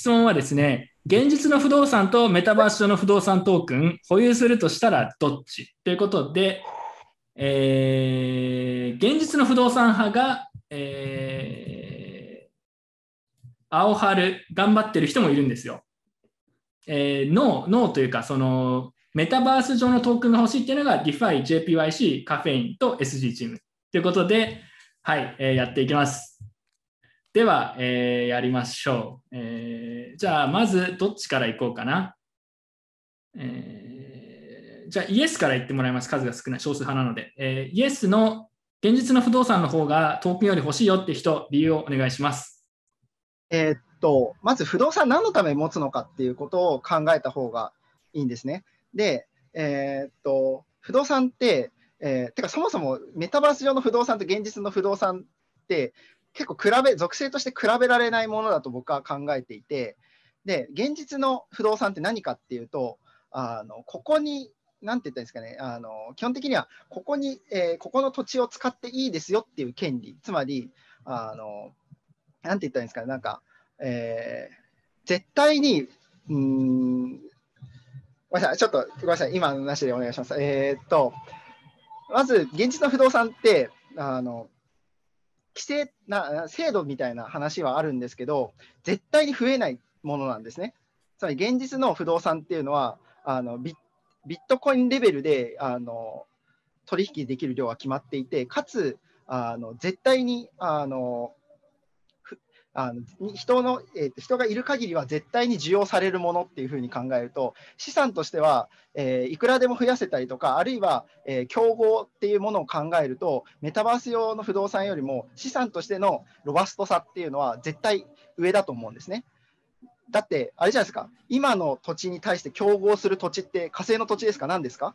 質問はですね、現実の不動産とメタバース上の不動産トークン、保有するとしたらどっち？ということで、えー、現実の不動産派が、えー、青春、頑張ってる人もいるんですよ。えー、ノー、ノーというか、その、メタバース上のトークンが欲しいっていうのが DeFi、JPYC、カフェインと SG チームということで、はい、えー、やっていきます。では、えー、やりましょう。えー、じゃあ、まずどっちからいこうかな。えー、じゃあ、イエスから言ってもらいます。数が少ない、少数派なので。えー、イエスの現実の不動産の方がトークンより欲しいよって人、理由をお願いします。え、っと、まず不動産何のために持つのかっていうことを考えた方がいいんですね。で、え、っと、不動産って、えー、てかそもそもメタバース上の不動産と現実の不動産って結構比べ、属性として比べられないものだと僕は考えていて、で、現実の不動産って何かっていうと、あのここに、なんて言ったんですかね、あの基本的にはここに、えー、ここの土地を使っていいですよっていう権利、つまり、あのなんて言ったらいいんですかね、なんか、えー、絶対に、うん、ごめんなさい、ちょっとごめんなさい、今のなしでお願いします。えー、っと、まず、現実の不動産って、あの、規制な、制度みたいな話はあるんですけど、絶対に増えないものなんですね。つまり、現実の不動産っていうのは、あのビットコインレベルであの取引できる量は決まっていて、かつ、あの絶対にあのあの人の、えー、人がいる限りは絶対に需要されるものっていうふうに考えると、資産としては、えー、いくらでも増やせたりとか、あるいは、えー、競合っていうものを考えると、メタバース用の不動産よりも資産としてのロバストさっていうのは絶対上だと思うんですね。だって、あれじゃないですか、今の土地に対して競合する土地って火星の土地ですか、何ですか？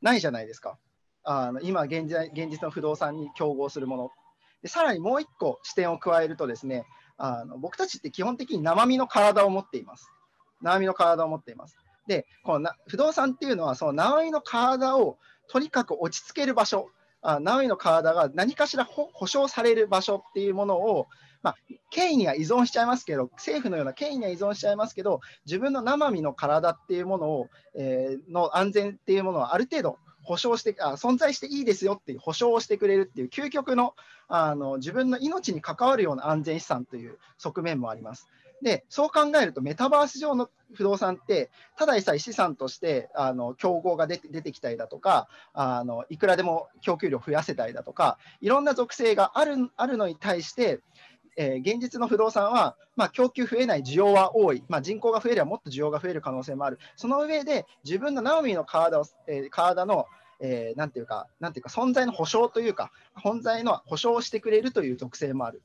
ないじゃないですか。あの今現、現実の不動産に競合するもの。でさらにもう一個視点を加えるとですね、あの僕たちって基本的に生身の体を持っています。生身の体を持っています。で、この不動産っていうのは、その生身の体をとにかく落ち着ける場所、あ生身の体が何かしら保証される場所っていうものを、まあ、権威には依存しちゃいますけど、政府のような権威には依存しちゃいますけど、自分の生身の体っていうものを、えー、の安全っていうものはある程度保証してあ存在していいですよっていう保証をしてくれるっていう究極のあの自分の命に関わるような安全資産という側面もあります。でそう考えるとメタバース上の不動産ってただでさえ資産としてあの競合が出て出てきたりだとかあのいくらでも供給量増やせたりだとかいろんな属性があるあるのに対してえー、現実の不動産は、まあ、供給増えない需要は多い、まあ、人口が増えればもっと需要が増える可能性もある、その上で自分のナオミの体を、えー、体の、えー、なんていうか、なんていうか、存在の保証というか、本在の保証をしてくれるという特性もある。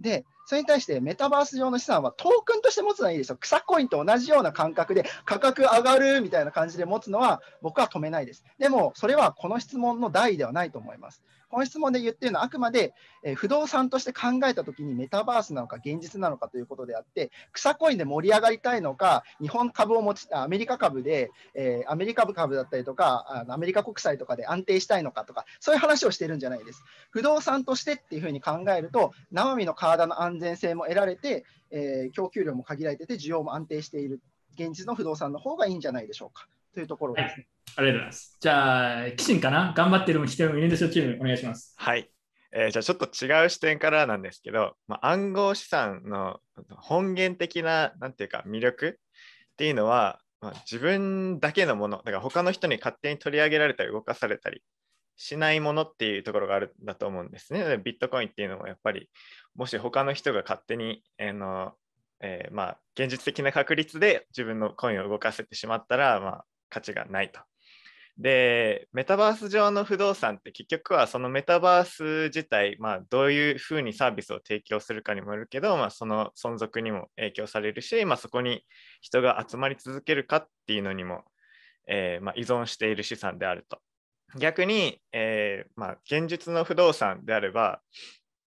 で、それに対してメタバース上の資産はトークンとして持つのはいいですよ。草コインと同じような感覚で価格上がるみたいな感じで持つのは僕は止めないです。でも、それはこの質問の題ではないと思います。この質問で言ってるのはあくまで、え、不動産として考えたときにメタバースなのか現実なのかということであって、草コインで盛り上がりたいのか、日本株を持ち、アメリカ株で、え、アメリカ株だったりとか、アメリカ国債とかで安定したいのかとか、そういう話をしてるんじゃないです。不動産としてっていうふうに考えると、生身の体の安全性も得られて、え、供給量も限られてて、需要も安定している、現実の不動産の方がいいんじゃないでしょうかというところですね。はいありがとうございます。じゃあ、キシンかな？頑張ってる人もいるんですよ、チーム、お願いします。はい。えー、じゃあちょっと違う視点からなんですけど、まあ、暗号資産の本源的な、なんていうか、魅力っていうのは、まあ、自分だけのもの、だから他の人に勝手に取り上げられたり動かされたりしないものっていうところがあるんだと思うんですね。ビットコインっていうのもやっぱり、もし他の人が勝手に、えー、のえー、まあ、現実的な確率で自分のコインを動かせてしまったら、まあ、価値がないと。で、メタバース上の不動産って結局はそのメタバース自体、まあ、どういうふうにサービスを提供するかにもよるけど、まあ、その存続にも影響されるし、まあ、そこに人が集まり続けるかっていうのにも、えー、まあ、依存している資産であると。逆に、えー、まあ、現実の不動産であれば、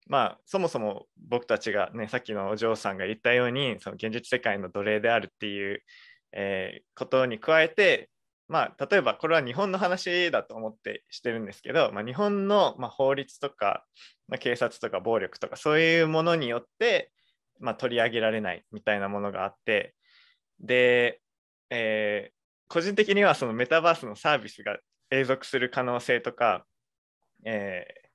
まあ、そもそも僕たちがね、さっきのお嬢さんが言ったように、その現実世界の奴隷であるっていう、えー、ことに加えて、まあ、例えばこれは日本の話だと思ってしてるんですけど、まあ、日本のま法律とか、まあ、警察とか暴力とかそういうものによって、まあ、取り上げられないみたいなものがあってで、えー個人的にはそのメタバースのサービスが永続する可能性とか、えー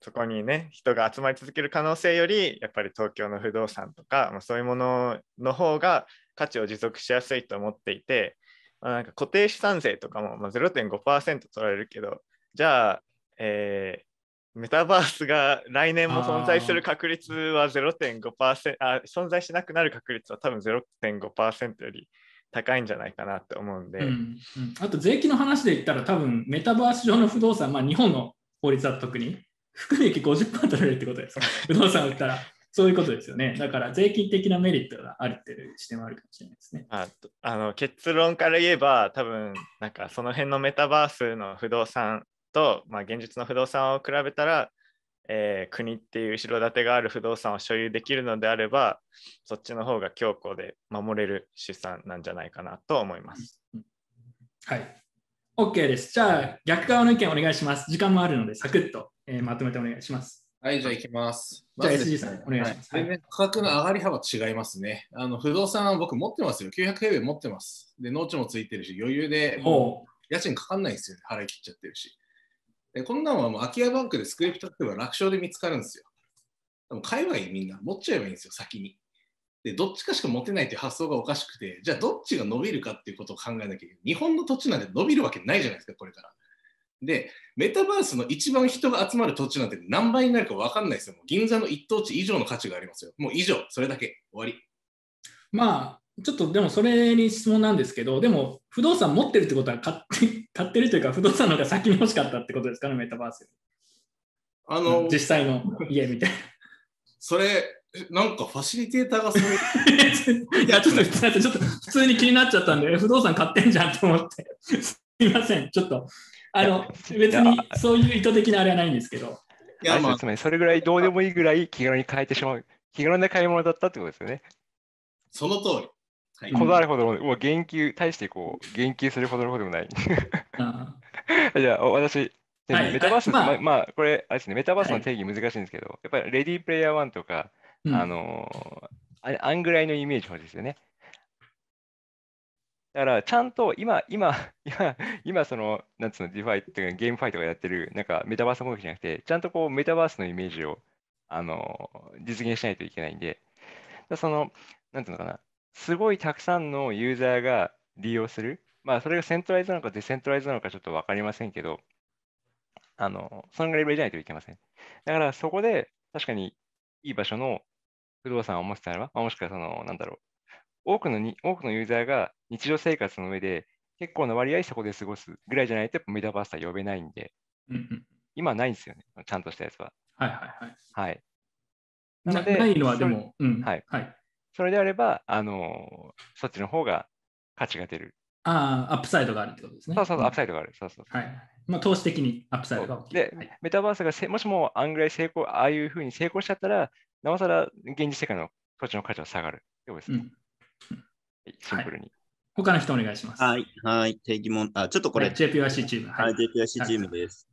そこにね人が集まり続ける可能性よりやっぱり東京の不動産とか、まあ、そういうものの方が価値を持続しやすいと思っていて、まあ、なんか固定資産税とかも、まあ、0.5%取られるけどじゃあ、えーメタバースが来年も存在する確率は0.5%あ存在しなくなる確率は多分0.5%より高いんじゃないかなって思うんで、うんうん。あと税金の話で言ったら多分メタバース上の不動産、まあ、日本の法律だと特に含み益50%取られるってことです。不動産を売ったらそういうことですよね。だから税金的なメリットがあるっていう視点はあるかもしれないですね。あとあの結論から言えば多分なんかその辺のメタバースの不動産と、まあ、現実の不動産を比べたら、えー国っていう後ろ盾がある不動産を所有できるのであればそっちの方が強固で守れる資産なんじゃないかなと思います。はい。OK です。じゃあ逆側の意見お願いします。時間もあるのでサクッと、えーまとめてお願いします。はい、じゃあ行きます。じゃあ SG さんお願いします。はい全然価格の上がり幅違いますね。あの不動産は僕持ってますよ。900平米持ってます。で、農地もついてるし、余裕でもほう家賃かかんないんですよ、ね。払い切っちゃってるし。で、こんなのはもう空き家バンクでスクリプト書けば楽勝で見つかるんですよ。でも買えばいいみんな。持っちゃえばいいんですよ、先に。で、どっちかしか持てないっていう発想がおかしくて、じゃあどっちが伸びるかっていうことを考えなきゃいけない。日本の土地なんて伸びるわけないじゃないですか、これから。で、メタバースの一番人が集まる土地なんて何倍になるか分かんないですよ。銀座の一等地以上の価値がありますよ。もう以上、それだけ、終わり。まあ、ちょっとでもそれに質問なんですけど、でも不動産持ってるってことは買って買ってるというか、不動産の方が先に欲しかったってことですかね、メタバース。あの、実際の家みたいそれ、なんかファシリテーターがそれ、な。いや、ちょっとちょっと普通に気になっちゃったんで、え不動産買ってんじゃんと思って。すいません、ちょっと。あの別にそういう意図的なあれはないんですけど。いや、まあつ、まりそれぐらいどうでもいいぐらい気軽に変えてしまう、気軽な買い物だったってことですよね。その通り。はい。こだわるほどの、もう言及、対してこう、言及するほどのことでもない。あ じゃあ、お私、ではいメタバース、まあまあ、まあ、これ、あれですね、メタバースの定義難しいんですけど、やっぱりレディープレイヤー1とか、うんあのーあれ、あんぐらいのイメージ欲しいですよね。だから、ちゃんと今、今、今、今、その、なんつうの、 DeFi ってか、 GameFi とかやってる、なんか、メタバース攻撃じゃなくて、ちゃんとこう、メタバースのイメージを、あの実現しないといけないんで、だその、なんていうのかな、すごいたくさんのユーザーが利用する、まあ、それがセントライズなのかデセントライズなのかちょっと分かりませんけど、あの、そのぐらいじゃないといけません。だから、そこで、確かにいい場所の不動産を持ってたらば、まあもしくはその、なんだろう、多くのに、多くのユーザーが日常生活の上で結構な割合そこで過ごすぐらいじゃないと、やっぱメタバースは呼べないんで、うんうん今はないんですよね、ちゃんとしたやつは。はいはいはい。はい。ななのでないのはでも、うんはいはい。それであれば、あのそっちの方が価値が出る。ああ、アップサイドがあるってことですね。そうそうそう、アップイサイドがある。そうそうそうド。はい。まあ、投資的にアップサイドが大きい。ではいメタバースがせもしもあんぐらい成功、ああいうふうに成功しちゃったら、なおさら現実世界の土地の価値は下がる。そうですね。うんシンプルに。他の人お願いします。はい、はい、定義問あ、ちょっとこれ、はい JPYC チーム。は、はいい。JPIC チームです。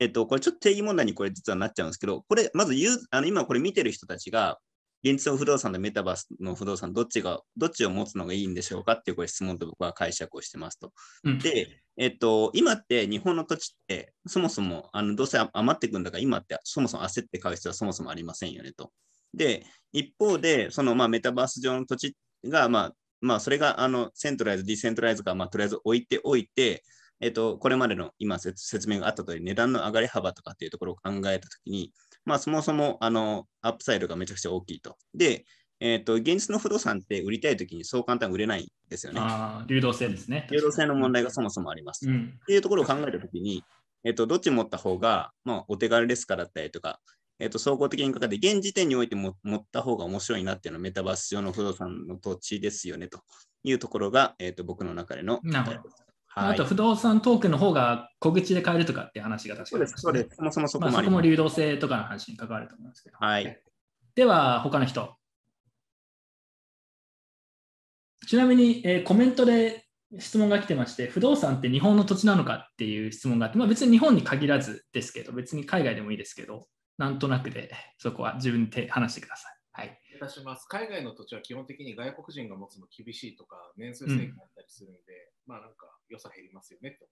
えっと、これちょっと定義問題にこれ実はなっちゃうんですけど、これ、まず言う、あの今これ見てる人たちが、現実の不動産とメタバースの不動産、どっちが、どっちを持つのがいいんでしょうかっていうこれ質問と僕は解釈をしてますと。うんで、えっと、今って日本の土地って、そもそもあのどうせ余ってくんだから、今ってそもそも焦って買う必要はそもそもありませんよねと。で、一方で、そのまあメタバース上の土地が、まあ、まあ、それがあのセントライズ、ディセントライズが、まあ、とりあえず置いておいて、えっと、これまでの今説説明があった通り、値段の上がり幅とかっていうところを考えたときに、まあ、そもそもあのアップサイドがめちゃくちゃ大きいと。で、えっと、現実の不動産って売りたいときにそう簡単に売れないんですよね。ああ、流動性ですね。流動性の問題がそもそもあります。っうん。ていうところを考えたときに、えっと、どっち持った方が、まあ、お手軽ですかだったりとか、えっと、総合的にかかって、現時点においても持った方が面白いなっていうのはメタバース上の不動産の土地ですよねというところが、えっと、僕の中でのなるほどあと、不動産トークンの方が小口で買えるとかっていう話が確かにそうです、そうです。そもそもそこまあ、もます。そこも流動性とかの話に関わると思いますけど。はい。では、他の人。ちなみに、えーコメントで質問が来てまして、不動産って日本の土地なのかっていう質問があって、まあ、別に日本に限らずですけど、別に海外でもいいですけど、なんとなくでそこは自分で話してください。はい。たします。海外の土地は基本的に外国人が持つの厳しいとか、年数制限あったりするんで、まあなんか良さ減りますよねって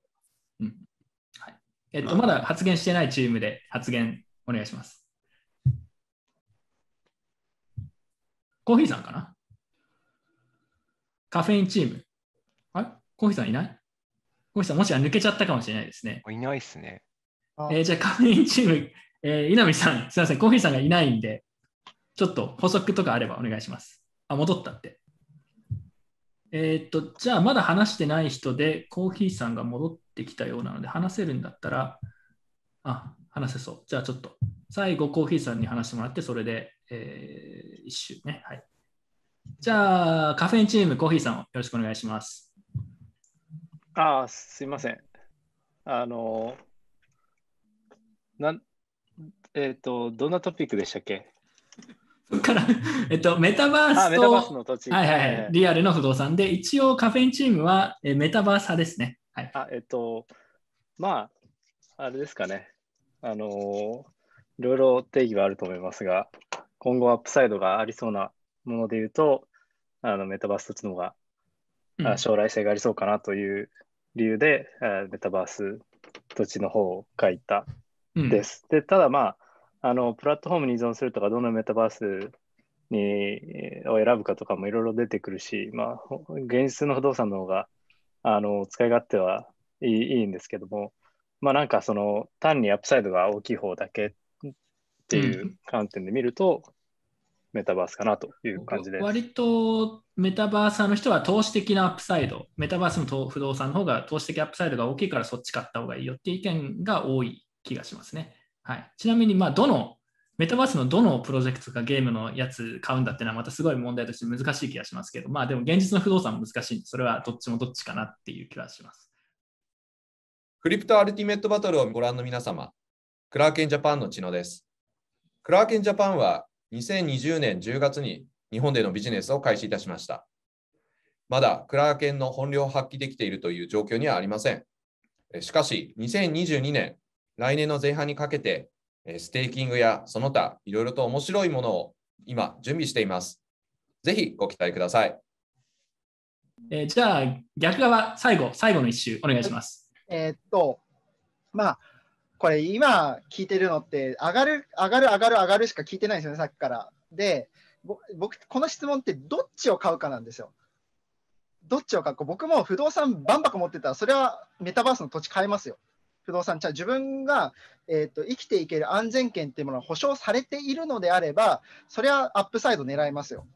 思います。うんはいえっと、まだ発言してないチームで発言お願いします。コーヒーさんかな？カフェインチーム。あれ？コーヒーさんいない？コーヒーさんもしか抜けちゃったかもしれないですね。いないっすね。あえーじゃあカフェインチーム、えー稲見さん、すみません、コーヒーさんがいないんで、ちょっと補足とかあればお願いします。あ、戻ったって。えーっと、じゃあまだ話してない人で、コーヒーさんが戻ってきたようなので、話せるんだったら、あ、話せそう。じゃあちょっと、最後コーヒーさんに話してもらって、それで、えー一周ね。はい。じゃあ、カフェインチーム、コーヒーさんよろしくお願いします。あ、すいません。あの、なん、えっ、と、どんなトピックでしたっけ？そこから、えっと、メタバースと、の土地。はいはいはい、リアルの不動産で、一応カフェインチームはえーメタバース派ですね。はい。あ、えっと、まあ、あれですかね。あの、いろいろ定義はあると思いますが、今後アップサイドがありそうなもので言うと、あのメタバース土地の方が、うんあ将来性がありそうかなという理由で、あメタバース土地の方を書いたうんです。で、ただまあ、あの、プラットフォームに依存するとか、どのメタバースにえーを選ぶかとかもいろいろ出てくるし、まあ、ほ現実の不動産の方が、あの、使い勝手はいいいいんですけども、まあなんかその、単にアップサイドが大きい方だけっていうう観点で見ると、メタバースかなという感じです。割とメタバースの人は投資的なアップサイド、メタバースの投不動産の方が投資的アップサイドが大きいからそっち買った方がいいよっていう意見が多い気がしますね。はい、ちなみに、まあ、どの、メタバースのどのプロジェクトかゲームのやつ買うんだっていうのはまたすごい問題として難しい気がしますけど、まあでも現実の不動産も難しいんで、それはどっちもどっちかなっていう気がします。クリプトアルティメットバトルをご覧の皆様、クラーケンジャパンの千野です。クラーケンジャパンは2020年10月に日本でのビジネスを開始いたしました。まだクラーケンの本領を発揮できているという状況にはありません。しかし、2022年、来年の前半にかけて、えステーキングやその他、いろいろと面白いものを今準備しています。ぜひご期待ください。えーじゃあ逆側、最後、最後の一周お願いします。えーっと、まあ、これ今聞いてるのって、上がる、上がる、上がる、上がるしか聞いてないんですよね、さっきから。で、ぼ僕、この質問ってどっちを買うかなんですよ。どっちを買うか。僕も不動産バンバカ持ってたら、それはメタバースの土地買えますよ。不動産、じゃあ自分が、えーっと生きていける安全圏っていうものが保証されているのであれば、それはアップサイド狙いますよ。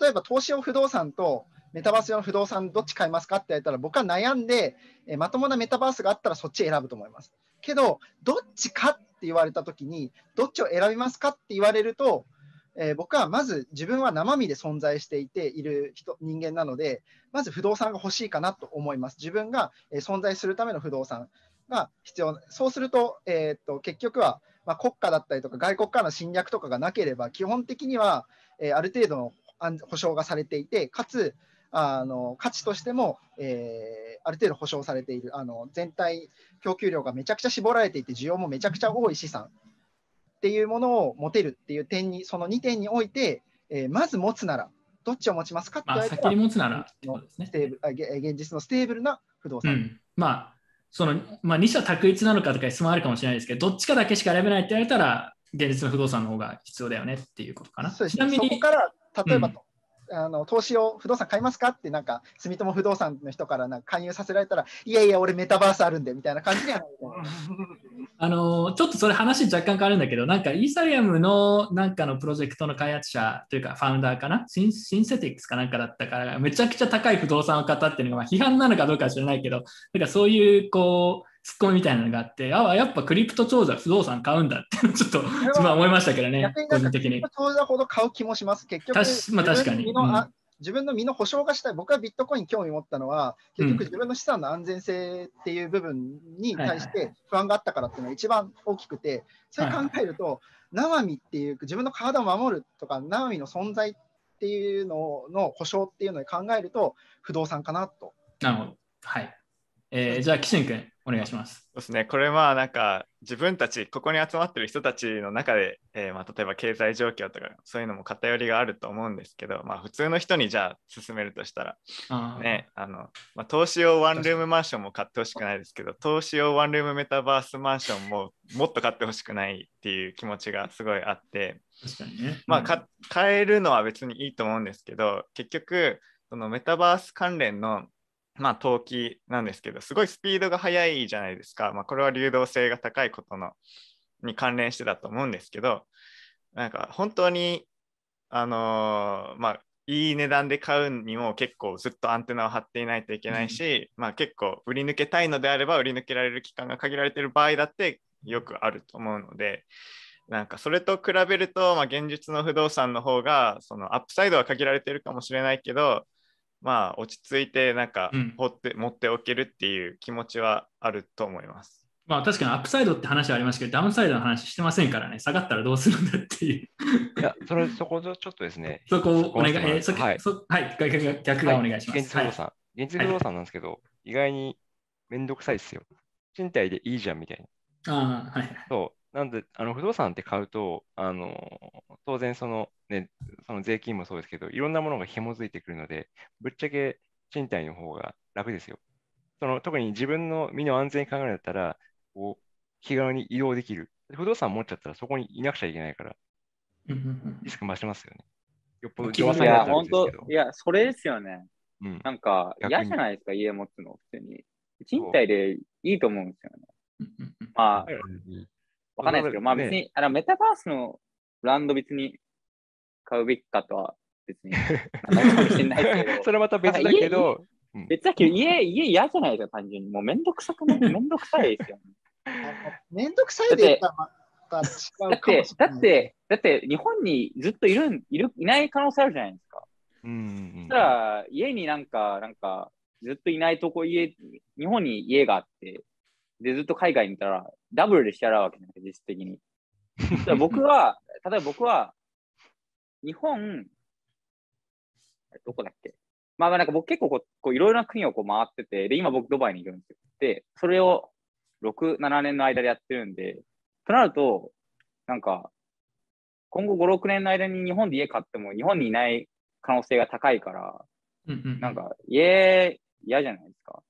例えば投資用不動産とメタバース用の不動産どっち買いますかって言われたら僕は悩んで、えまともなメタバースがあったらそっち選ぶと思います。けど、どっちかって言われたときに、どっちを選びますかって言われると、えー僕はまず自分は生身で存在していている人人間なので、まず不動産が欲しいかなと思います。自分が、えー存在するための不動産が必要。そうすると、えーっと結局は、まあ、国家だったりとか外国からの侵略とかがなければ、基本的には、えーある程度の保証がされていて、かつあの価値としても、えーある程度保証されているあの全体供給量がめちゃくちゃ絞られていて需要もめちゃくちゃ多い資産っていうものを持てるっていう点にその2点において、えーまず持つならどっちを持ちますかって言まあ、われたら先に持つならね。現実のステーブルな不動産、うん、まあ、その、まあ、二者択一なのかとか質問あるかもしれないですけど、どっちかだけしか選べないって言われたら、現実の不動産の方が必要だよねっていうことかな。そうですね。そこちなみに、から例えば、うんあの投資を不動産買いますかってなんか住友不動産の人からなんか勧誘させられたらいやいや俺メタバースあるんでみたいな感じにはなる。あのちょっとそれ話若干変わるんだけど、なんかイーサリアムのなんかのプロジェクトの開発者というかファウンダーかな？シンシンセティックスかなんかだったから、めちゃくちゃ高い不動産を買ったっていうのが、ま、批判なのかどうかは知らないけど、なんかそういうこう、ツッコミみたいなのがあって、あやっぱクリプト長者不動産買うんだって ちょっと自分は思いましたけどね個人的に。当座ほど買う気もします。結局、確まあ確かに自分の身のあうん自分の身の保証がしたい。僕はビットコイン興味持ったのは、結うん局自分の資産の安全性っていう部分に対しはいて不安があったからっていうのが一番大きくて、それ考えると、生身っていう自分の体を守るとか、生身の存在っていうのの保証っていうのを考えると、不動産かなと。なるほど。はい。えーじゃあ、岸ン君、お願いします。そうですね、これまあなんか自分たち、ここに集まってる人たちの中で、えーまあ、例えば経済状況とかそういうのも偏りがあると思うんですけど、まあ、普通の人にじゃあ進めるとしたら、ね、あの、まあ、投資用ワンルームマンションも買ってほしくないですけど、投資用ワンルームメタバースマンションももっと買ってほしくないっていう気持ちがすごいあって、確かにね。まあ、買えるのは別にいいと思うんですけど、結局、そのメタバース関連の、まあ、投機なんですけど、すごいスピードが速いじゃないですか。まあ、これは流動性が高いことのに関連してだと思うんですけど、なんか本当に、あのーまあ、いい値段で買うにも結構ずっとアンテナを張っていないといけないし、まあ、結構売り抜けたいのであれば売り抜けられる期間が限られている場合だってよくあると思うので、なんかそれと比べると、まあ、現実の不動産の方がそのアップサイドは限られてるかもしれないけど、まあ、落ち着いてなんかうって,、持っておけるっていう気持ちはあると思います。まあ確かにアップサイドって話はありましたけど、ダウンサイドの話してませんからね、下がったらどうするんだっていう、いや、それ、そこでちょっっとですね、そこをお願い、そこはえーそはいそはい、逆が逆がお願いします。現実不動産。現実不動産なんですけど、意外にめんどくさいですよ。賃貸でいいじゃんみたいな。はい、ああ、はい。そう。なんで、あの不動産って買うと、あの当然その、ね、その税金もそうですけど、いろんなものが紐づいてくるので、ぶっちゃけ賃貸の方が楽ですよ。その特に自分の身の安全考えだったら、こう気軽に移動できる。不動産持っちゃったらそこにいなくちゃいけないから、リスク増しますよね。よっぽど気軽にいや、本当ですけどいや、それですよね。うん。なんか、嫌じゃないですか、家持つの、普通に。賃貸でいいと思うんですよね。うんうんうんまあ、うんわかんないですけど、まあね別に、あのメタバースのブランド別に買うべきかとは別に、ないかもしれないですけど、それはまた別だけど、うん別だけど、家、家嫌じゃないですか、単純に。もうめんどくさくない、めんどくさいですよ、ね。めんどくさいでだって。だって、だって日本にずっといるん、いる、いない可能性あるじゃないですか。うんうんそしたら、家になんか、なんか、ずっといないとこ、家、日本に家があって、で、ずっと海外にいたら、ダブルで支払うわけじゃない実質的に。僕は、例えば僕は、日本、どこだっけ？まあまあなんか僕結構こうこういろいろな国をこう回ってて、で、今僕ドバイにいるんですよ。で、それを6、7年の間でやってるんで、となると、なんか、今後5、6年の間に日本で家買っても日本にいない可能性が高いから、うんうんなんか家嫌じゃないですか。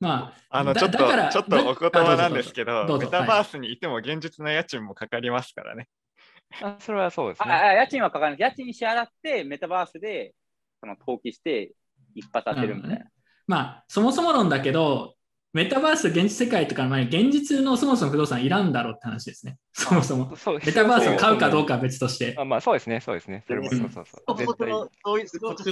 まあ、あのちょっとちょっとお言葉なんですけど、メタバースにいても現実の家賃もかかりますからね。あそれはそうですあね。あ家賃はかからない。家賃支払って、メタバースでその登記して、一発当てるみたいな。まあ、そもそも論だけど、メタバース、現実世界とかの前に、現実のそもそも不動産いらんだろうって話ですね。そもそも。メタバースを買うかどうか。かは別として。あまあそうですね、そうですね。それもうんそうそうそう。不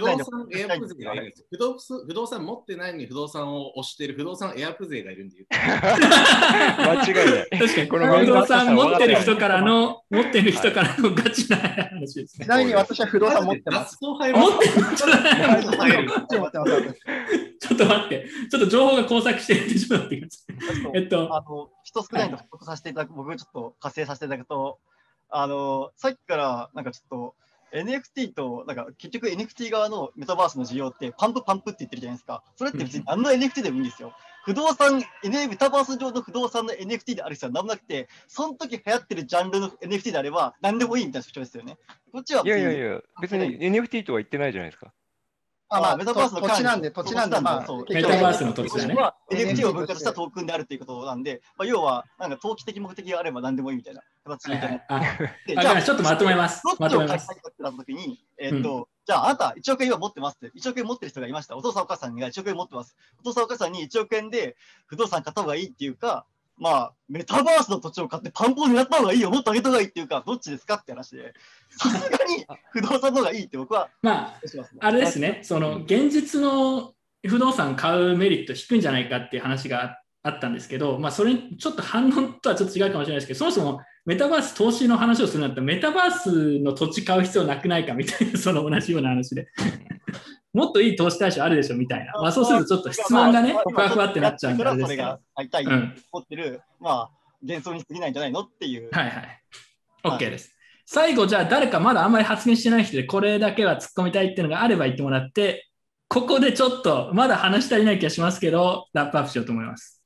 動産エアプ税がいるんですよ不動産。不動産持ってないのに不動産を押している不動産エアプ税がいるんで言間違いない。確かに、この不動産持ってる人かからの、持ってる人からのガチな話ですねち。なみに私は不動産持ってます。持ってる持ってます。ちょっと待って、ちょっと情報が交錯してるんで、ちょっと待ってください。えっと、あの、人少ないの報告させていただく、僕ちょっと活性させていただくと、あの、さっきからなんかちょっと NFT と、なんか結局 NFT 側のメタバースの需要ってパンプパンプって言ってるじゃないですか。それって別に何の NFT でもいいんですよ。不動産、メタバース上の不動産の NFT である必要は何もなくて、その時流行ってるジャンルの NFT であれば何でもいいみたいな主張ですよね。こっちはいやいやいや、別に NFT とは言ってないじゃないですか。あまあ、メタバースの土地なんで土地なんでまあそうメタバースの土地だね。は NFT を分割したトークンであるということなんで、まあ、要は、なんか投機的目的があれば何でもいいみたいな形みたいな。あ、でわかりましたちょっとまとめます。まとめます。を買いたいかってなった時に、えーっと、じゃああなた1億円今持ってますって、1億円持ってる人がいました。お父さんお母さんが1億円持ってます。お父さんお母さんに1億円で不動産買った方がいいっていうか、まあ、メタバースの土地を買ってパンポン狙った方がいいよ、もっと上げた方がいいっていうか、どっちですかって話で、さすがに 不動産の方がいいって僕はまあ。あれですね、その現実の不動産買うメリット低いんじゃないかっていう話があったんですけど、まあ、それちょっと反応とはちょっと違うかもしれないですけど、そもそもメタバース投資の話をするんだったら、メタバースの土地買う必要なくないかみたいな、その同じような話で。もっといい投資対象あるでしょみたいな。まあ、そうするとちょっと質問がね、ふわふわってなっちゃうんであれですけど。それが買いたいとうん思ってる、まあ、幻想に過ぎないんじゃないのっていう。はいはい。OK です。最後、じゃあ誰かまだあんまり発言してない人で、これだけは突っ込みたいっていうのがあれば言ってもらって、ここでちょっと、まだ話し足りない気がしますけど、ラップアップしようと思います。